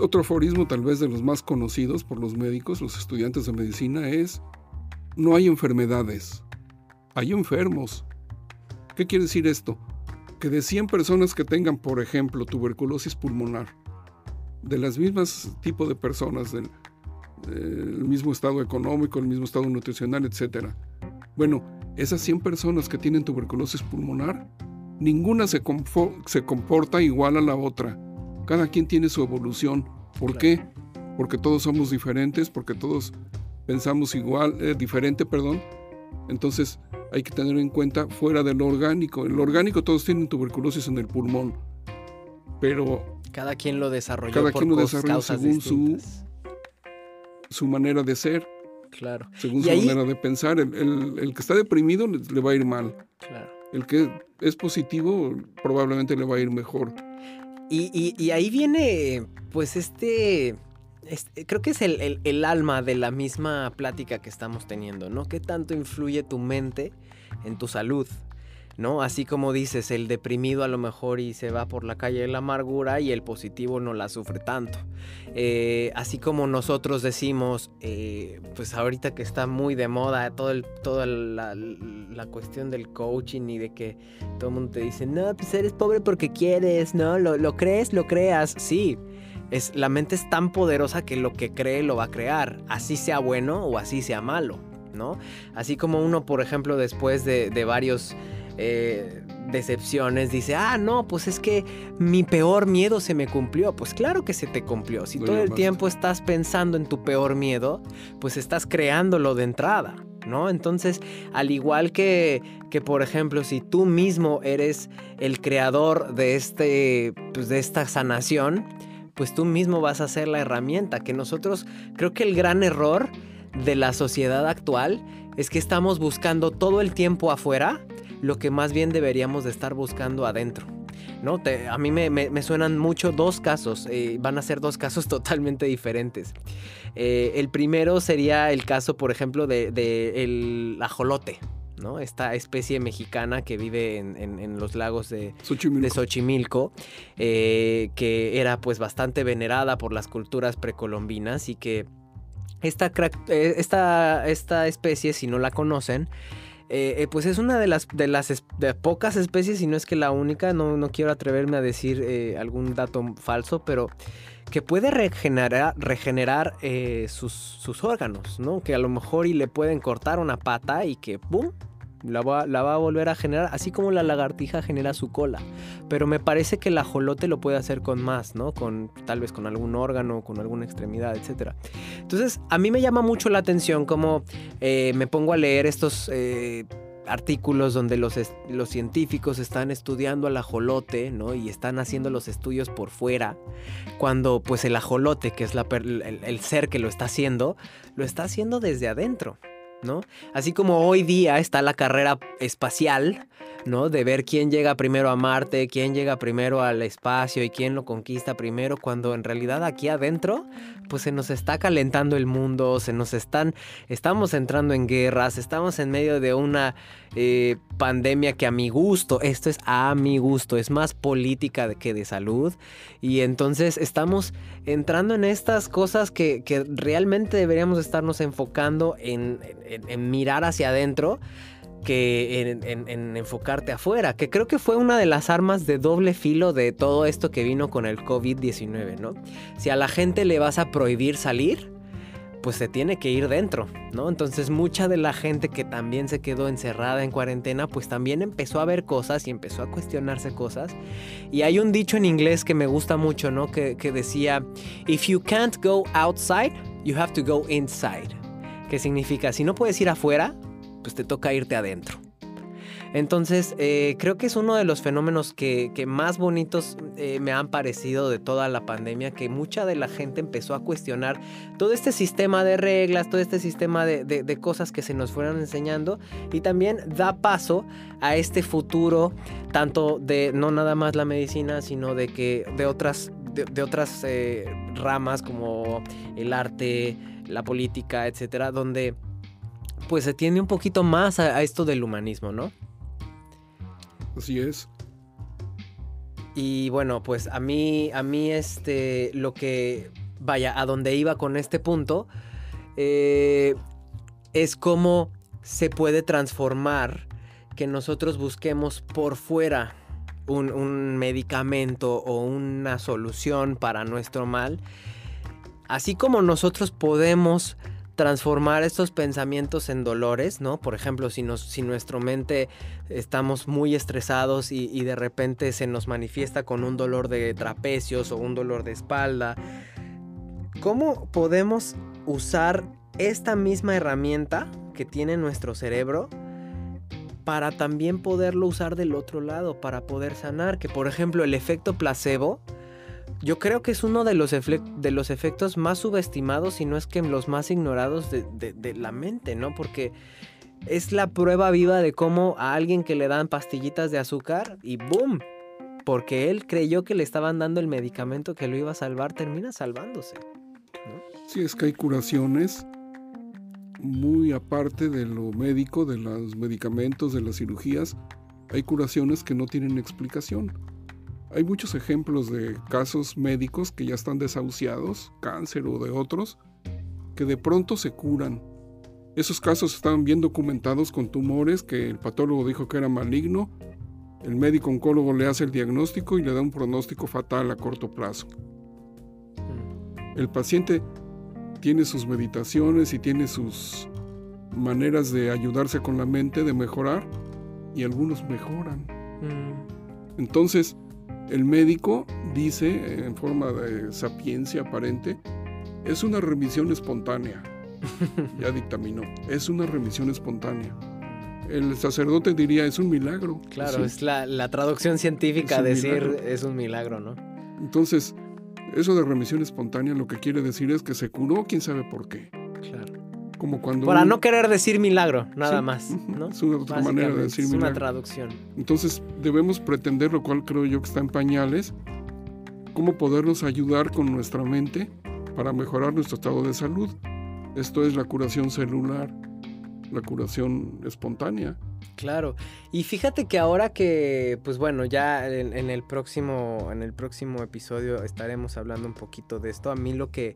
otro aforismo tal vez de los más conocidos por los médicos, los estudiantes de medicina, es, no hay enfermedades, hay enfermos. ¿Qué quiere decir esto? Que de 100 personas que tengan, por ejemplo, tuberculosis pulmonar, de las mismas tipos de personas, del, mismo estado económico, el mismo estado nutricional, etc. Bueno, esas 100 personas que tienen tuberculosis pulmonar, ninguna se comporta igual a la otra. Cada quien tiene su evolución. ¿Por qué? Porque todos somos diferentes, porque todos pensamos igual, eh, diferente, perdón. Entonces hay que tener en cuenta fuera del orgánico. El orgánico todos tienen tuberculosis en el pulmón, pero cada quien lo desarrolló cada quien lo desarrolla según su, su manera de ser. Claro. Según su manera de pensar. El, que está deprimido le, va a ir mal. Claro. El que es positivo probablemente le va a ir mejor. Y, ahí viene, pues, este, creo que es el, el, alma de la misma plática que estamos teniendo, ¿no? ¿Qué tanto influye tu mente en tu salud? ¿No? Así como dices, el deprimido a lo mejor y se va por la calle de la amargura y el positivo no la sufre tanto. Eh, así como nosotros decimos, eh, pues ahorita que está muy de moda todo toda la, cuestión del coaching y de que todo el mundo te dice, no, pues eres pobre porque quieres, ¿no? Lo, lo crees, lo creas, sí. Es, la mente es tan poderosa que lo que cree lo va a crear, así sea bueno o así sea malo, ¿no? Así como uno, por ejemplo, después de, de varios eh, decepciones, dice, ah, no, pues es que mi peor miedo se me cumplió. Pues claro que se te cumplió. Si todo el tiempo estás pensando en tu peor miedo, pues estás creándolo de entrada. ¿No? Entonces, al igual que, que, por ejemplo, si tú mismo eres el creador de, este, pues de esta sanación, pues tú mismo vas a ser la herramienta. Que nosotros, creo que el gran error de la sociedad actual es que estamos buscando todo el tiempo afuera lo que más bien deberíamos de estar buscando adentro. ¿no? a mí me, suenan mucho dos casos, eh, van a ser dos casos totalmente diferentes. Eh, el primero sería el caso, por ejemplo, de, el ajolote. ¿no? Esta especie mexicana que vive en, los lagos de Xochimilco, eh, que era pues bastante venerada por las culturas precolombinas y que esta, esta, esta especie, si no la conocen, eh, eh, pues es una de las, de las pocas especies, y no es que la única, no, no quiero atreverme a decir eh, algún dato falso, pero que puede regenerar, regenerar sus, sus, órganos, ¿no? Que a lo mejor y le pueden cortar una pata y que ¡pum! La va, a volver a generar, así como la lagartija genera su cola. Pero me parece que el ajolote lo puede hacer con más, ¿no? Con, tal vez con algún órgano, con alguna extremidad, etc. Entonces, a mí me llama mucho la atención cómo eh, me pongo a leer estos... Eh, artículos donde los, los, científicos están estudiando al ajolote, ¿no? Y están haciendo los estudios por fuera, cuando pues el ajolote, que es el, ser que lo está haciendo, lo está haciendo desde adentro. ¿No? Así como hoy día está la carrera espacial, ¿no? De ver quién llega primero a Marte, quién llega primero al espacio y quién lo conquista primero, cuando en realidad aquí adentro, pues se nos está calentando el mundo, se nos están, estamos entrando en guerras, estamos en medio de una eh, pandemia que a mi gusto, esto es a mi gusto, es más política que de salud, y entonces estamos entrando en estas cosas que, realmente deberíamos estarnos enfocando en mirar hacia adentro que en, enfocarte afuera, que creo que fue una de las armas de doble filo de todo esto que vino con el COVID-19, ¿no? Si a la gente le vas a prohibir salir, pues se tiene que ir dentro, ¿no? Entonces mucha de la gente que también se quedó encerrada en cuarentena, pues también empezó a ver cosas y empezó a cuestionarse cosas. Y hay un dicho en inglés que me gusta mucho, ¿no? Que, que decía, if you can't go outside, you have to go inside. Que significa, si no puedes ir afuera, pues te toca irte adentro. Entonces, eh, creo que es uno de los fenómenos que, más bonitos eh, me han parecido de toda la pandemia, que mucha de la gente empezó a cuestionar todo este sistema de reglas, todo este sistema de, cosas que se nos fueron enseñando y también da paso a este futuro, tanto de no nada más la medicina, sino de que de otras, de, otras eh, ramas como el arte, la política, etcétera, donde pues se tiende un poquito más a, esto del humanismo, ¿no? Así es. Y bueno, pues a mí, a mí este, lo que, vaya, a donde iba con este punto, eh, es cómo se puede transformar que nosotros busquemos por fuera un, un, medicamento o una solución para nuestro mal, así como nosotros podemos transformar estos pensamientos en dolores, ¿no? Por ejemplo, si, nos, si nuestra mente estamos muy estresados y, y de repente se nos manifiesta con un dolor de trapecios o un dolor de espalda, ¿cómo podemos usar esta misma herramienta que tiene nuestro cerebro para también poderlo usar del otro lado, para poder sanar? Que por ejemplo el efecto placebo, yo creo que es uno de los, de los efectos más subestimados y no es que los más ignorados de, de, la mente, ¿no? Porque es la prueba viva de cómo a alguien que le dan pastillitas de azúcar y ¡boom! Porque él creyó que le estaban dando el medicamento que lo iba a salvar, termina salvándose. ¿no? Sí, es que hay curaciones muy aparte de lo médico, de los medicamentos, de las cirugías, hay curaciones que no tienen explicación. Hay muchos ejemplos de casos médicos que ya están desahuciados, cáncer o de otros, que de pronto se curan. Esos casos están bien documentados con tumores que el patólogo dijo que era maligno, el médico oncólogo le hace el diagnóstico y le da un pronóstico fatal a corto plazo. El paciente tiene sus meditaciones y tiene sus maneras de ayudarse con la mente, de mejorar, y algunos mejoran. Mm. Entonces, el médico dice, en forma de sapiencia aparente, es una remisión espontánea. ya dictaminó, es una remisión espontánea. El sacerdote diría, es un milagro. Claro, sí. es la, la, traducción científica decir milagro. es un milagro, ¿no? Entonces, eso de remisión espontánea lo que quiere decir es que se curó, quién sabe por qué. Claro. Como cuando Para no querer decir milagro, nada sí, más. ¿no? Es una otra manera de decir es milagro. una traducción. Entonces debemos pretender, lo cual creo yo que está en pañales, cómo podernos ayudar con nuestra mente para mejorar nuestro estado de salud. Esto es la curación celular, la curación espontánea. Claro. Y fíjate que ahora que, pues bueno, ya en, en, el próximo, en el próximo episodio estaremos hablando un poquito de esto. A mí lo que,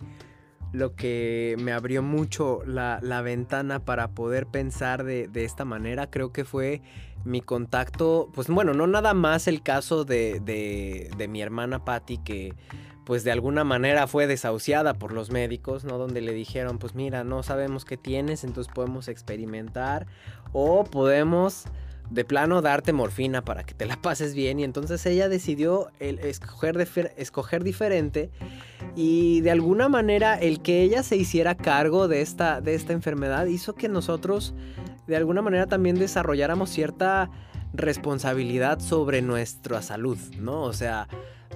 lo que me abrió mucho la, la ventana para poder pensar de, de, esta manera, creo que fue mi contacto, pues bueno, no nada más el caso de, de, de mi hermana Patty que pues de alguna manera fue desahuciada por los médicos, ¿no? Donde le dijeron, pues mira, no sabemos qué tienes, entonces podemos experimentar o podemos de plano darte morfina para que te la pases bien y entonces ella decidió el escoger, escoger diferente y de alguna manera el que ella se hiciera cargo de esta, de esta enfermedad hizo que nosotros de alguna manera también desarrolláramos cierta responsabilidad sobre nuestra salud, ¿no? O sea,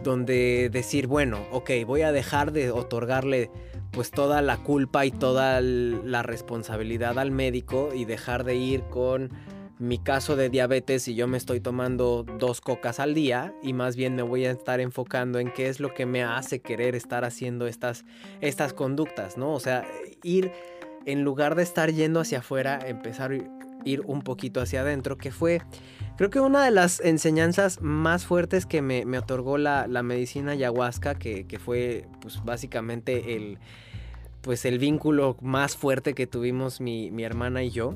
donde decir, bueno, ok, voy a dejar de otorgarle pues toda la culpa y toda la responsabilidad al médico y dejar de ir con mi caso de diabetes y yo me estoy tomando dos cocas al día y más bien me voy a estar enfocando en qué es lo que me hace querer estar haciendo estas, estas conductas, ¿no? O sea, ir en lugar de estar yendo hacia afuera, empezar a ir un poquito hacia adentro, que fue Creo que una de las enseñanzas más fuertes que me, me otorgó la, la, medicina ayahuasca, que, que, fue pues básicamente el, pues el vínculo más fuerte que tuvimos mi, mi, hermana y yo.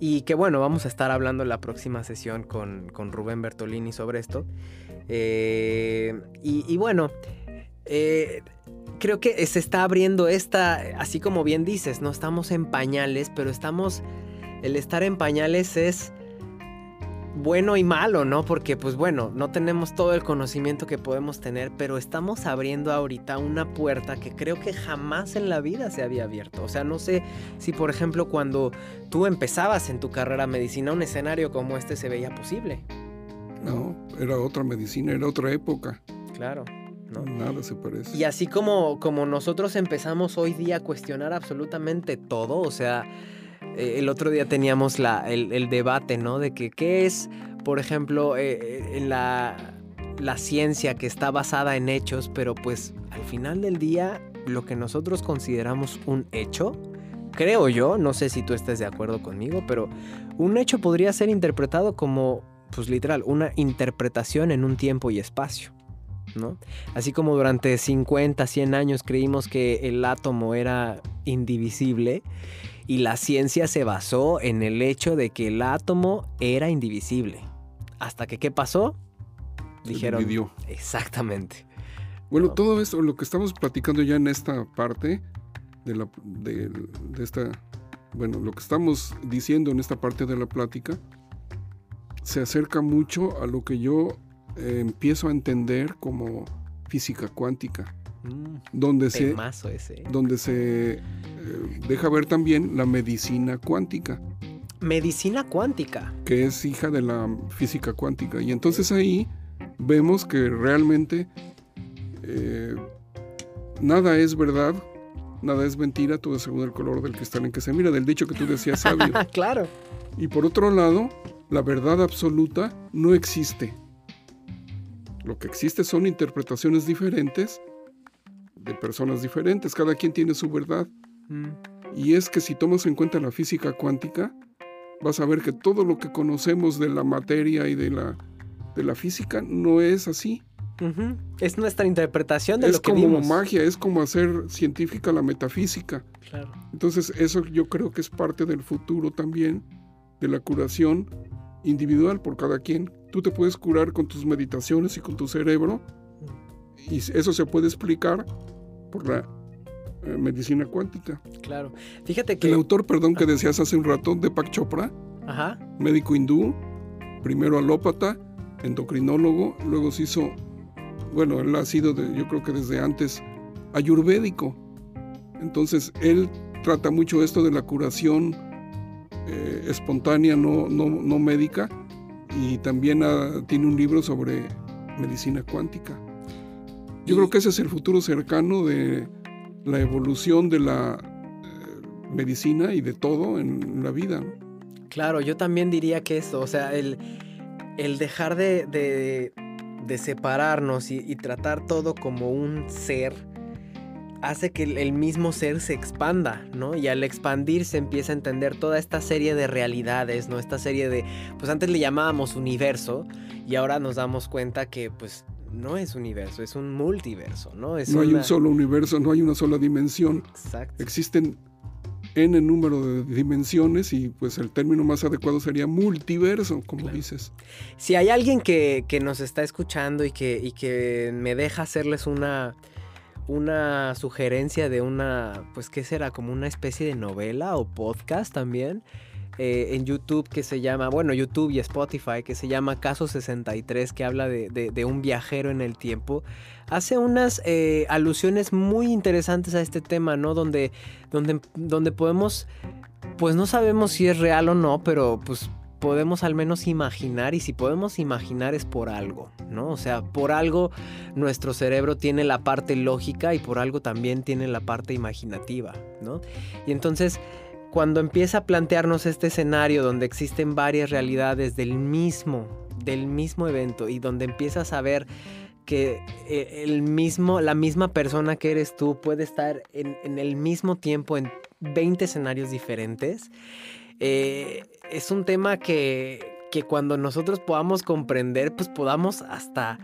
Y que bueno, vamos a estar hablando la próxima sesión con, con Rubén Bertolini sobre esto. Eh, y, y, bueno, eh, creo que se está abriendo esta, así como bien dices, no estamos en pañales, pero estamos, el estar en pañales es bueno y malo, ¿no? Porque pues bueno, no tenemos todo el conocimiento que podemos tener, pero estamos abriendo ahorita una puerta que creo que jamás en la vida se había abierto. O sea, no sé si por ejemplo cuando tú empezabas en tu carrera medicina un escenario como este se veía posible. No, era otra medicina, era otra época. Claro. ¿no? Nada se parece. Y así como, como nosotros empezamos hoy día a cuestionar absolutamente todo, o sea, eh, el otro día teníamos la, el, debate, ¿no? De que qué es, por ejemplo, eh, en la, la ciencia que está basada en hechos, pero pues al final del día lo que nosotros consideramos un hecho, creo yo, no sé si tú estés de acuerdo conmigo, pero un hecho podría ser interpretado como pues literal, una interpretación en un tiempo y espacio. ¿no? Así como durante 50, 100 años creímos que el átomo era indivisible y la ciencia se basó en el hecho de que el átomo era indivisible. Hasta que, ¿qué pasó? Dijeron. Exactamente. Bueno, todo esto, lo que estamos platicando ya en esta parte de, la, de, esta, bueno, lo que estamos diciendo en esta parte de la plática, se acerca mucho a lo que yo eh, empiezo a entender como física cuántica. Mm, donde, se, donde se eh, deja ver también la medicina cuántica. Medicina cuántica. Que es hija de la física cuántica. Y entonces ahí vemos que realmente eh, nada es verdad, nada es mentira, todo es según el color del cristal en que se mira, del dicho que tú decías sabio. claro. Y por otro lado, la verdad absoluta no existe. Lo que existe son interpretaciones diferentes de personas diferentes, cada quien tiene su verdad. Mm. Y es que si tomas en cuenta la física cuántica, vas a ver que todo lo que conocemos de la materia y de la, de la física no es así. Es nuestra interpretación de lo que Es como magia, es como hacer científica la metafísica. Entonces eso yo creo que es parte del futuro también de la curación individual por cada quien. Tú te puedes curar con tus meditaciones y con tu cerebro y eso se puede explicar por la eh, medicina cuántica. Claro. Fíjate que el autor, perdón, que decías hace un rato, Deepak Chopra, médico hindú, primero alópata, endocrinólogo, luego se hizo bueno, él ha sido, yo creo que desde antes, ayurvédico. Entonces, él trata mucho esto de la curación eh, espontánea, no, no, médica, y también tiene un libro sobre medicina cuántica. Yo creo que ese es el futuro cercano de la evolución de la eh, medicina y de todo en la vida. Claro, yo también diría que eso, o sea, el, el dejar de, de separarnos y, tratar todo como un ser, hace que el mismo ser se expanda, ¿no? Y al expandir se empieza a entender toda esta serie de realidades, ¿no? Esta serie de, pues antes le llamábamos universo y ahora nos damos cuenta que pues no es universo, es un multiverso, ¿no? Es no hay un solo universo, no hay una sola dimensión. Exacto. Existen n número de dimensiones y pues el término más adecuado sería multiverso, como dices. Si hay alguien que, nos está escuchando y que, y que me deja hacerles una, una sugerencia de una, pues qué será, como una especie de novela o podcast también. Eh, en YouTube que se llama, bueno, YouTube y Spotify, que se llama Caso 63, que habla de, un viajero en el tiempo, hace unas eh, alusiones muy interesantes a este tema, ¿no? Donde, donde, donde podemos, pues no sabemos si es real o no, pero pues podemos al menos imaginar y si podemos imaginar es por algo, ¿no? O sea, por algo nuestro cerebro tiene la parte lógica y por algo también tiene la parte imaginativa, ¿no? Y entonces cuando empieza a plantearnos este escenario donde existen varias realidades del mismo, del mismo evento y donde empiezas a ver que eh, el mismo, la misma persona que eres tú puede estar en, el mismo tiempo en 20 escenarios diferentes, eh, es un tema que, que cuando nosotros podamos comprender, pues podamos hasta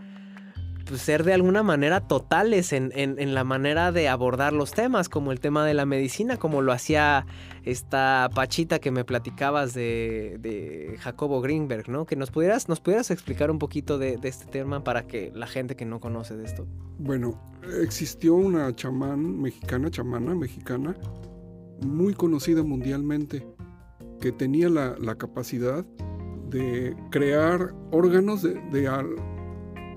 pues, ser de alguna manera totales en, la manera de abordar los temas, como el tema de la medicina, como lo hacía esta Pachita que me platicabas de, Jacobo Greenberg, ¿no? Que nos pudieras, nos pudieras explicar un poquito de, este tema para que la gente que no conoce de esto. Bueno, existió una chamán mexicana, chamana mexicana, muy conocida mundialmente, que tenía la, capacidad de crear órganos de, de,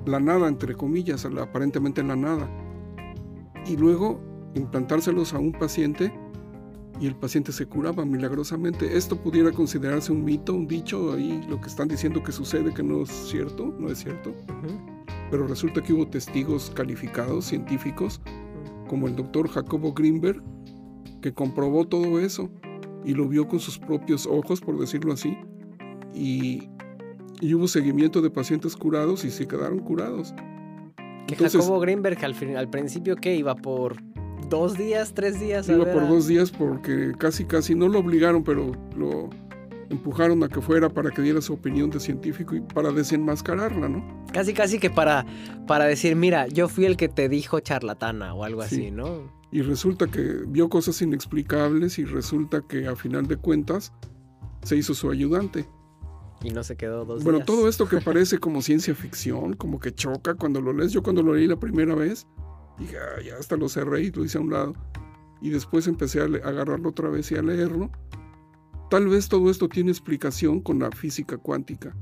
la nada, entre comillas, aparentemente la nada, y luego implantárselos a un paciente y el paciente se curaba milagrosamente. Esto pudiera considerarse un mito, un dicho, ahí lo que están diciendo que sucede que no es cierto, no es cierto. Pero resulta que hubo testigos calificados, científicos, como el doctor Jacobo Greenberg, que comprobó todo eso y lo vio con sus propios ojos, por decirlo así, y y hubo seguimiento de pacientes curados y se quedaron curados. Que Jacobo Greenberg al, al principio, ¿qué? ¿Iba por dos días, tres días? Iba por dos días porque casi, casi no lo obligaron, pero lo, empujaron a que fuera para que diera su opinión de científico y para desenmascararla, ¿no? Casi, casi que para, para decir, mira, yo fui el que te dijo charlatana o algo así, ¿no? Y resulta que vio cosas inexplicables y resulta que a final de cuentas se hizo su ayudante. Y no se quedó dos Bueno, todo esto que parece como ciencia ficción, como que choca cuando lo lees. Yo cuando lo leí la primera vez, dije, ah, ya hasta lo cerré y lo hice a un lado. Y después empecé a, a agarrarlo otra vez y a leerlo. Tal vez todo esto tiene explicación con la física cuántica,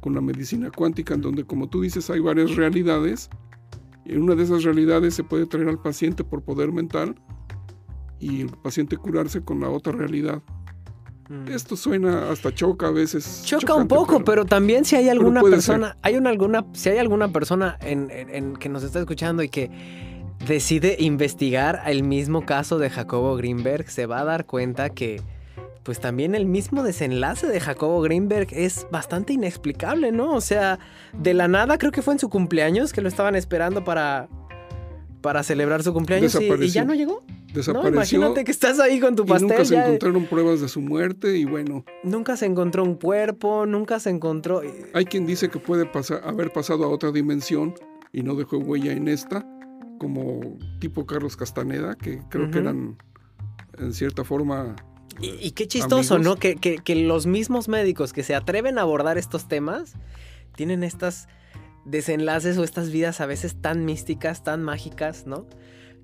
con la medicina cuántica, en donde, como tú dices, hay varias realidades. En una de esas realidades se puede traer al paciente por poder mental y el paciente curarse con la otra realidad. Mm. Esto suena hasta choca a veces. Choca un poco, pero, también si hay alguna persona, hay una alguna, si hay alguna persona en, que nos está escuchando y que decide investigar el mismo caso de Jacobo Greenberg, se va a dar cuenta que pues también el mismo desenlace de Jacobo Greenberg es bastante inexplicable, ¿no? O sea, de la nada creo que fue en su cumpleaños que lo estaban esperando para, para celebrar su cumpleaños y, ya no llegó. Desapareció. No, imagínate que estás ahí con tu pastel. nunca se encontraron pruebas de su muerte y bueno. Nunca se encontró un cuerpo, nunca se encontró. Hay quien dice que puede pasar, haber pasado a otra dimensión y no dejó huella en esta, como tipo Carlos Castaneda, que creo que eran en cierta forma y, qué chistoso, ¿no? Que, los mismos médicos que se atreven a abordar estos temas tienen estas desenlaces o estas vidas a veces tan místicas, tan mágicas, ¿no?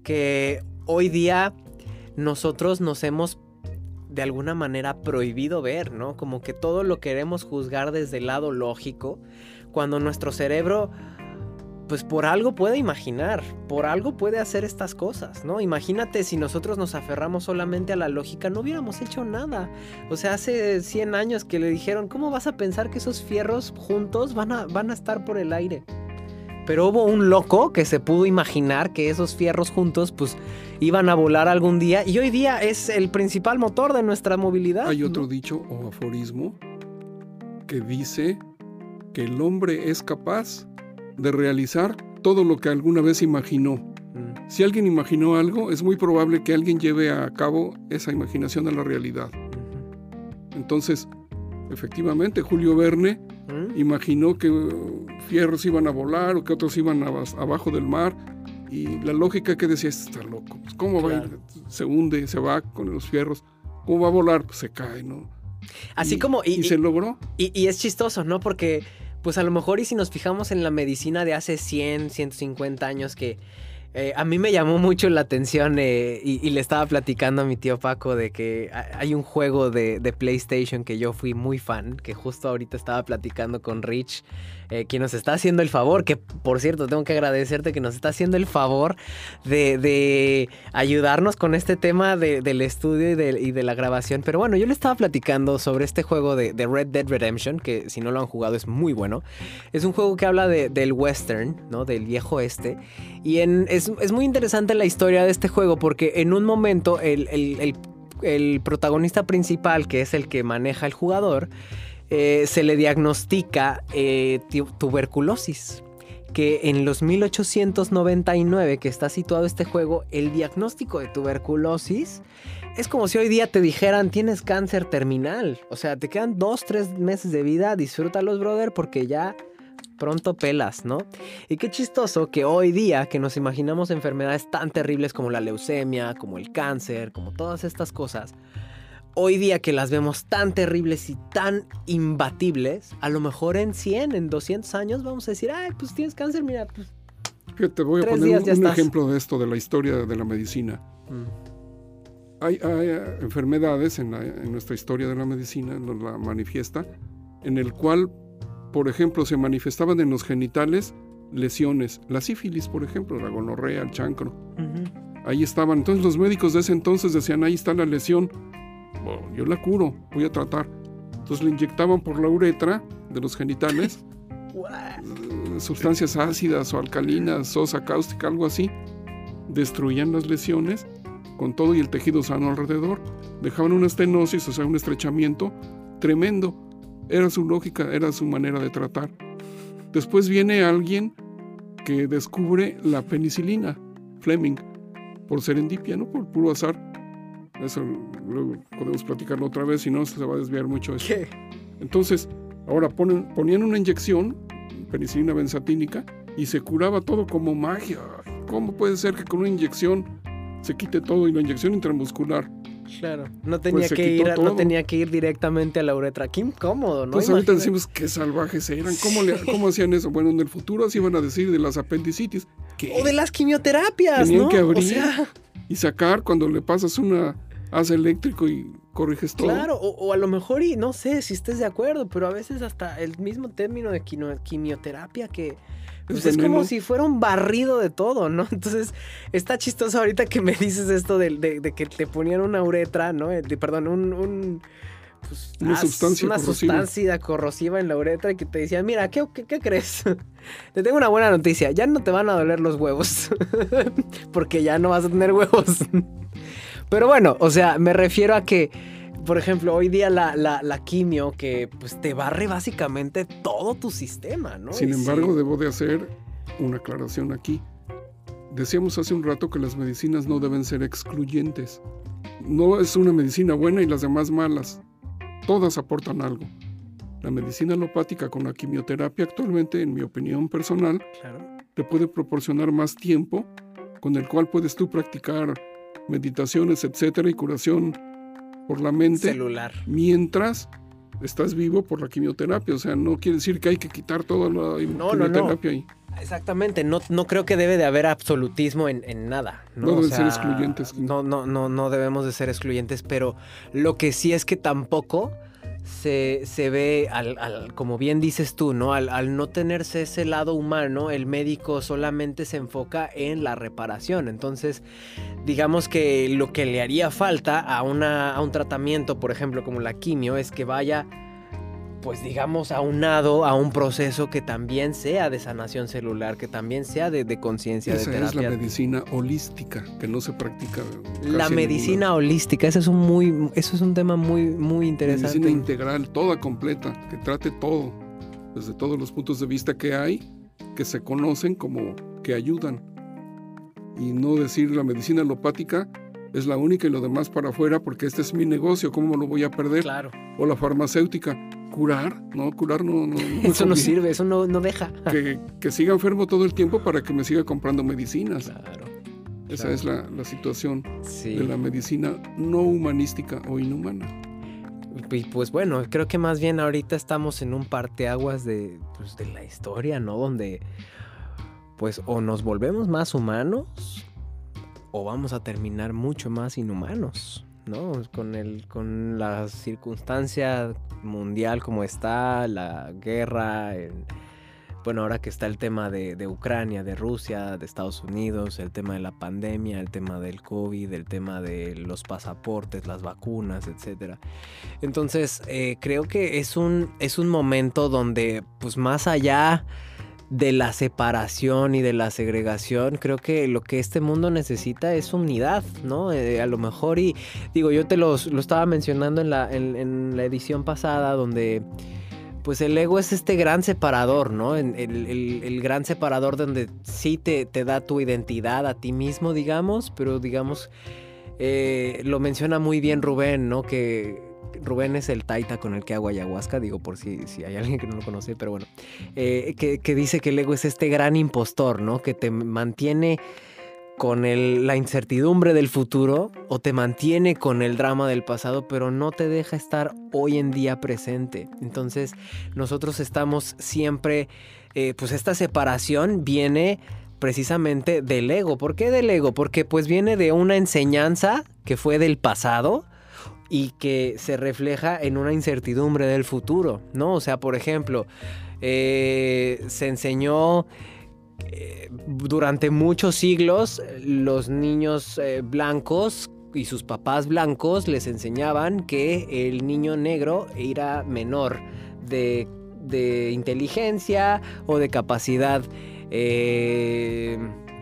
Que hoy día nosotros nos hemos de alguna manera prohibido ver, ¿no? Como que todo lo queremos juzgar desde el lado lógico, cuando nuestro cerebro pues por algo puede imaginar, por algo puede hacer estas cosas, ¿no? Imagínate si nosotros nos aferramos solamente a la lógica, no hubiéramos hecho nada. O sea, hace 100 años que le dijeron, ¿cómo vas a pensar que esos fierros juntos van a, van a estar por el aire? Pero hubo un loco que se pudo imaginar que esos fierros juntos pues iban a volar algún día y hoy día es el principal motor de nuestra movilidad. Hay otro dicho o aforismo que dice que el hombre es capaz de realizar todo lo que alguna vez imaginó. Mm. Si alguien imaginó algo, es muy probable que alguien lleve a cabo esa imaginación a la realidad. Entonces, efectivamente, Julio Verne imaginó que fierros iban a volar o que otros iban abajo del mar. Y la lógica que decía, está loco. Pues, ¿Cómo va a ir? Se hunde, se va con los fierros. ¿Cómo va a volar? Pues se cae, ¿no? Así como... Y, se logró. Y, y, es chistoso, ¿no? Porque pues a lo mejor y si nos fijamos en la medicina de hace 100, 150 años que eh, a mí me llamó mucho la atención eh, y, le estaba platicando a mi tío Paco de que hay un juego de, PlayStation que yo fui muy fan, que justo ahorita estaba platicando con Rich, eh, quien nos está haciendo el favor, que por cierto tengo que agradecerte que nos está haciendo el favor de, ayudarnos con este tema del estudio y de, la grabación. Pero bueno, yo le estaba platicando sobre este juego de, Red Dead Redemption, que si no lo han jugado es muy bueno. Es un juego que habla del western, ¿no? Del viejo este. Y en, muy interesante la historia de este juego porque en un momento el, protagonista principal, que es el que maneja el jugador, eh, se le diagnostica eh, tuberculosis. Que en los 1899 que está situado este juego, el diagnóstico de tuberculosis es como si hoy día te dijeran tienes cáncer terminal. O sea, te quedan dos, tres meses de vida, disfrútalos, brother, porque ya pronto pelas, ¿no? Y qué chistoso que hoy día que nos imaginamos enfermedades tan terribles como la leucemia, como el cáncer, como todas estas cosas, hoy día que las vemos tan terribles y tan imbatibles, a lo mejor en 100, en 200 años vamos a decir, ay, pues tienes cáncer, mira, pues... Te voy a poner un, ejemplo de esto, de la historia de la medicina. Mm. Hay, eh, enfermedades en, en, nuestra historia de la medicina, nos la manifiesta, en el cual por ejemplo, se manifestaban en los genitales lesiones. La sífilis, por ejemplo, la gonorrea, el chancro. Ahí estaban. Entonces los médicos de ese entonces decían, ahí está la lesión. yo la curo, voy a tratar. Entonces le inyectaban por la uretra de los genitales eh, sustancias ácidas o alcalinas, sosa cáustica, algo así. Destruían las lesiones con todo y el tejido sano alrededor. Dejaban una estenosis, o sea, un estrechamiento tremendo era su lógica, era su manera de tratar. Después viene alguien que descubre la penicilina, Fleming, por serendipia, no por puro azar. Eso luego podemos platicarlo otra vez, si no se va a desviar mucho eso. ¿Qué? Entonces, ahora ponen, ponían una inyección, penicilina benzatínica, y se curaba todo como magia. ¿Cómo puede ser que con una inyección se quite todo y la inyección intramuscular? Claro, no tenía, Pues se que ir, a- no todo. tenía que ir directamente a la uretra. Qué incómodo, ¿no? Entonces ahorita decimos qué salvajes eran, ¿cómo, le- cómo hacían eso? Bueno, en el futuro así iban a decir de las apendicitis. ¿Qué? O de las quimioterapias, Tenían ¿no? que O abrir sea, Y sacar cuando le pasas una haz eléctrico y corriges todo. claro, o, o a lo mejor, y no sé si estés de acuerdo, pero a veces hasta el mismo término de quimioterapia que pues, es, como si fuera un barrido de todo, ¿no? Entonces, está chistoso ahorita que me dices esto de, de- de que te ponían una uretra, ¿no? Eh, de- perdón, un... un, pues, Una as- sustancia una corrosiva. sustancia corrosiva en la uretra y que te decían, mira, ¿qué, qué, qué crees? te tengo una buena noticia, ya no te van a doler los huevos, porque ya no vas a tener huevos. Pero bueno, o sea, me refiero a que, por ejemplo, hoy día la, la, la quimio que pues te barre básicamente todo tu sistema, ¿no? Sin Y sí, embargo, debo de hacer una aclaración aquí. Decíamos hace un rato que las medicinas no deben ser excluyentes. No es una medicina buena y las demás malas. Todas aportan algo. La medicina alopática con la quimioterapia actualmente, en mi opinión personal, claro. te puede proporcionar más tiempo con el cual puedes tú practicar meditaciones, etcétera, y curación por la mente celular. mientras estás vivo por la quimioterapia. O sea, no quiere decir que hay que quitar toda la No, no, no. quimioterapia ahí. Exactamente, no, no creo que debe de haber absolutismo en, en nada. No, No O deben ser excluyentes. No, no, no, no debemos de ser excluyentes, pero lo que sí es que tampoco se, se ve, al, al- como bien dices tú, ¿no? Al, al no tenerse ese lado humano, el médico solamente se enfoca en la reparación. Entonces, digamos que lo que le haría falta a, una, a un tratamiento, por ejemplo, como la quimio, es que vaya pues digamos, aunado a un proceso que también sea de sanación celular, que también sea de, de conciencia, de Esa es la terapia. medicina holística que no se practica. La medicina holística, eso es un muy, eso es un tema muy, muy interesante. Medicina integral, toda completa, que trate todo, desde todos los puntos de vista que hay, que se conocen como que ayudan. Y no decir la medicina alopática es la única y lo demás para afuera porque este es mi negocio, ¿cómo lo voy a perder? Claro, O la farmacéutica, curar, no, curar no, no, no me eso no sirve, eso no, no deja. que, que siga enfermo todo el tiempo para que me siga comprando medicinas. Claro, Esa claro. es la, la situación sí. de la medicina no humanística o inhumana. Y pues bueno, creo que más bien ahorita estamos en un parteaguas de, pues, de la historia, ¿no? Donde pues o nos volvemos más humanos o vamos a terminar mucho más inhumanos, ¿no? Con, el, con la circunstancia mundial como está, la guerra, bueno, ahora que está el tema de, Ucrania, de Rusia, de Estados Unidos, el tema de la pandemia, el tema del COVID, el tema de los pasaportes, las vacunas, etcétera. Entonces, eh, creo que es un, es un momento donde, pues más allá de la separación y de la segregación, creo que lo que este mundo necesita es unidad, ¿no? Eh, a lo mejor, y digo, yo te los, lo estaba mencionando en la, en, la edición pasada, donde pues el ego es este gran separador, ¿no? El- el gran separador donde sí te, te da tu identidad a ti mismo, digamos, pero digamos, eh, lo menciona muy bien Rubén, ¿no? Que Rubén es el taita con el que hago ayahuasca, digo por si, si hay alguien que no lo conoce, pero bueno, eh, que, que dice que el ego es este gran impostor, ¿no? Que te mantiene con la incertidumbre del futuro o te mantiene con el drama del pasado, pero no te deja estar hoy en día presente. Entonces, nosotros estamos siempre, eh, pues esta separación viene precisamente del ego. ¿Por qué del ego? Porque pues viene de una enseñanza que fue del pasado y que se refleja en una incertidumbre del futuro, ¿no? O sea, por ejemplo, eh, se enseñó eh, durante muchos siglos los niños eh, blancos y sus papás blancos les enseñaban que el niño negro era menor de, de inteligencia o de capacidad, eh,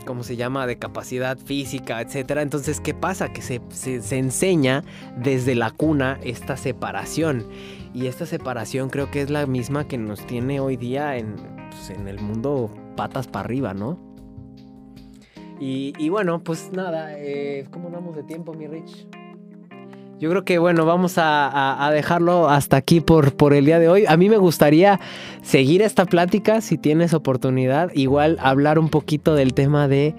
¿cómo se llama? De capacidad física, etcétera. Entonces, ¿qué pasa? Que se, se- se enseña desde la cuna esta separación. Y esta separación creo que es la misma que nos tiene hoy día en, pues, en el mundo patas para arriba, ¿no? Y, y bueno, pues nada, eh, ¿cómo andamos de tiempo, mi Rich? Yo creo que bueno, vamos a, dejarlo hasta aquí por, por el día de hoy. A mí me gustaría seguir esta plática, si tienes oportunidad, igual hablar un poquito del tema de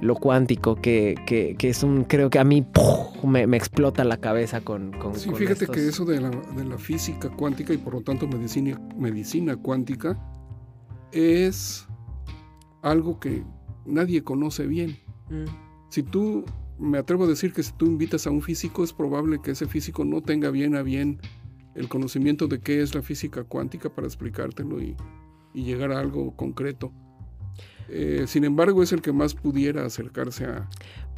lo cuántico, que, que, es un, creo que a mí me, explota la cabeza con... con sí, fíjate que eso de la, de la, física cuántica y por lo tanto medicina, medicina cuántica es algo que nadie conoce bien. Mm. Si tú me atrevo a decir que si tú invitas a un físico, es probable que ese físico no tenga bien a bien el conocimiento de qué es la física cuántica para explicártelo y, llegar a algo concreto. Eh, sin embargo, es el que más pudiera acercarse a...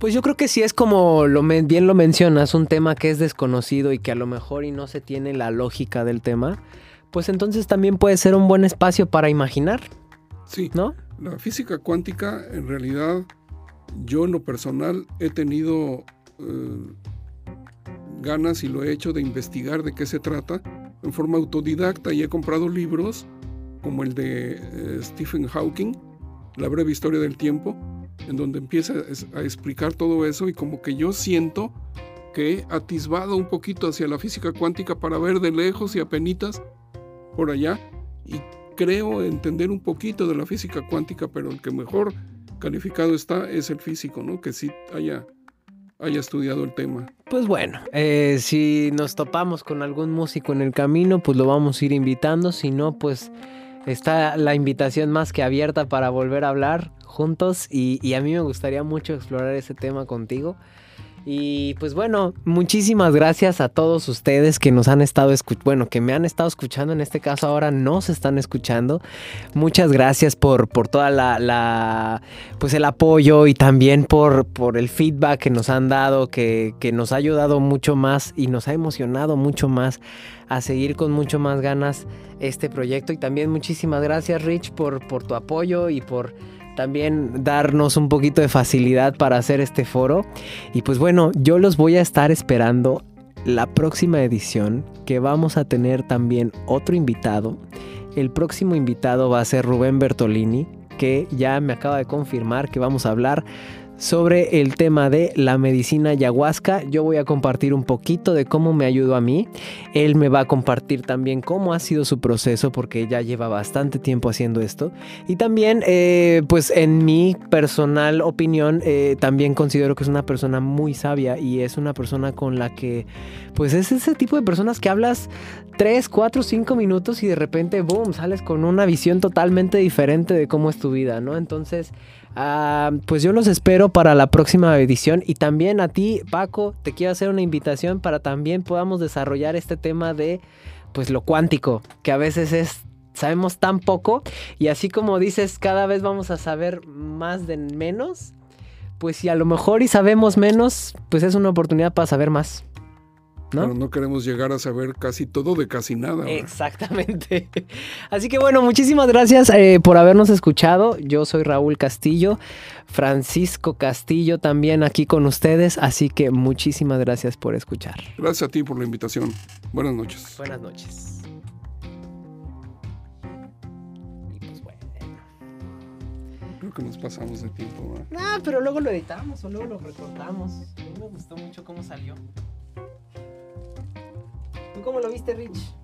Pues yo creo que si es como lo bien lo mencionas, un tema que es desconocido y que a lo mejor y no se tiene la lógica del tema, pues entonces también puede ser un buen espacio para imaginar. Sí. ¿No? La física cuántica en realidad yo en lo personal he tenido eh, ganas y lo he hecho de investigar de qué se trata en forma autodidacta y he comprado libros como el de eh, Stephen Hawking, La breve historia del tiempo, en donde empieza a explicar todo eso y como que yo siento que he atisbado un poquito hacia la física cuántica para ver de lejos y a por allá y creo entender un poquito de la física cuántica, pero el que mejor calificado está es el físico, ¿no? Que sí haya, haya estudiado el tema. Pues bueno, eh, si nos topamos con algún músico en el camino, pues lo vamos a ir invitando. Si no, pues está la invitación más que abierta para volver a hablar juntos. Y, y a mí me gustaría mucho explorar ese tema contigo. Y pues bueno, muchísimas gracias a todos ustedes que nos han estado escuchando, bueno, que me han estado escuchando, en este caso ahora no se están escuchando. Muchas gracias por, por toda la, pues el apoyo y también por, por el feedback que nos han dado, que, que nos ha ayudado mucho más y nos ha emocionado mucho más a seguir con mucho más ganas este proyecto. Y también muchísimas gracias Rich por, por tu apoyo y por también darnos un poquito de facilidad para hacer este foro. Y pues bueno, yo los voy a estar esperando la próxima edición que vamos a tener también otro invitado. El próximo invitado va a ser Rubén Bertolini, que ya me acaba de confirmar que vamos a hablar sobre el tema de la medicina ayahuasca. Yo voy a compartir un poquito de cómo me ayudó a mí. Él me va a compartir también cómo ha sido su proceso porque ya lleva bastante tiempo haciendo esto. Y también, eh, pues en mi personal opinión, eh, también considero que es una persona muy sabia y es una persona con la que, pues es ese tipo de personas que hablas 3, 4, 5 minutos y de repente, boom, sales con una visión totalmente diferente de cómo es tu vida, ¿no? Entonces... Ah, pues yo los espero para la próxima edición y también a ti, Paco, te quiero hacer una invitación para también podamos desarrollar este tema de pues lo cuántico, que a veces es sabemos tan poco y así como dices, cada vez vamos a saber más de menos, pues si a lo mejor y sabemos menos, pues es una oportunidad para saber más. ¿No? Pero no queremos llegar a saber casi todo de casi nada. Exactamente. Así que bueno, muchísimas gracias eh, por habernos escuchado. Yo soy Raúl Castillo, Francisco Castillo también aquí con ustedes, así que muchísimas gracias por escuchar. Gracias a ti por la invitación. Buenas noches. Buenas noches. Creo que nos pasamos de tiempo. No, pero luego lo editamos o luego lo recortamos. A mí me gustó mucho cómo salió. ¿Tú cómo lo viste, Rich?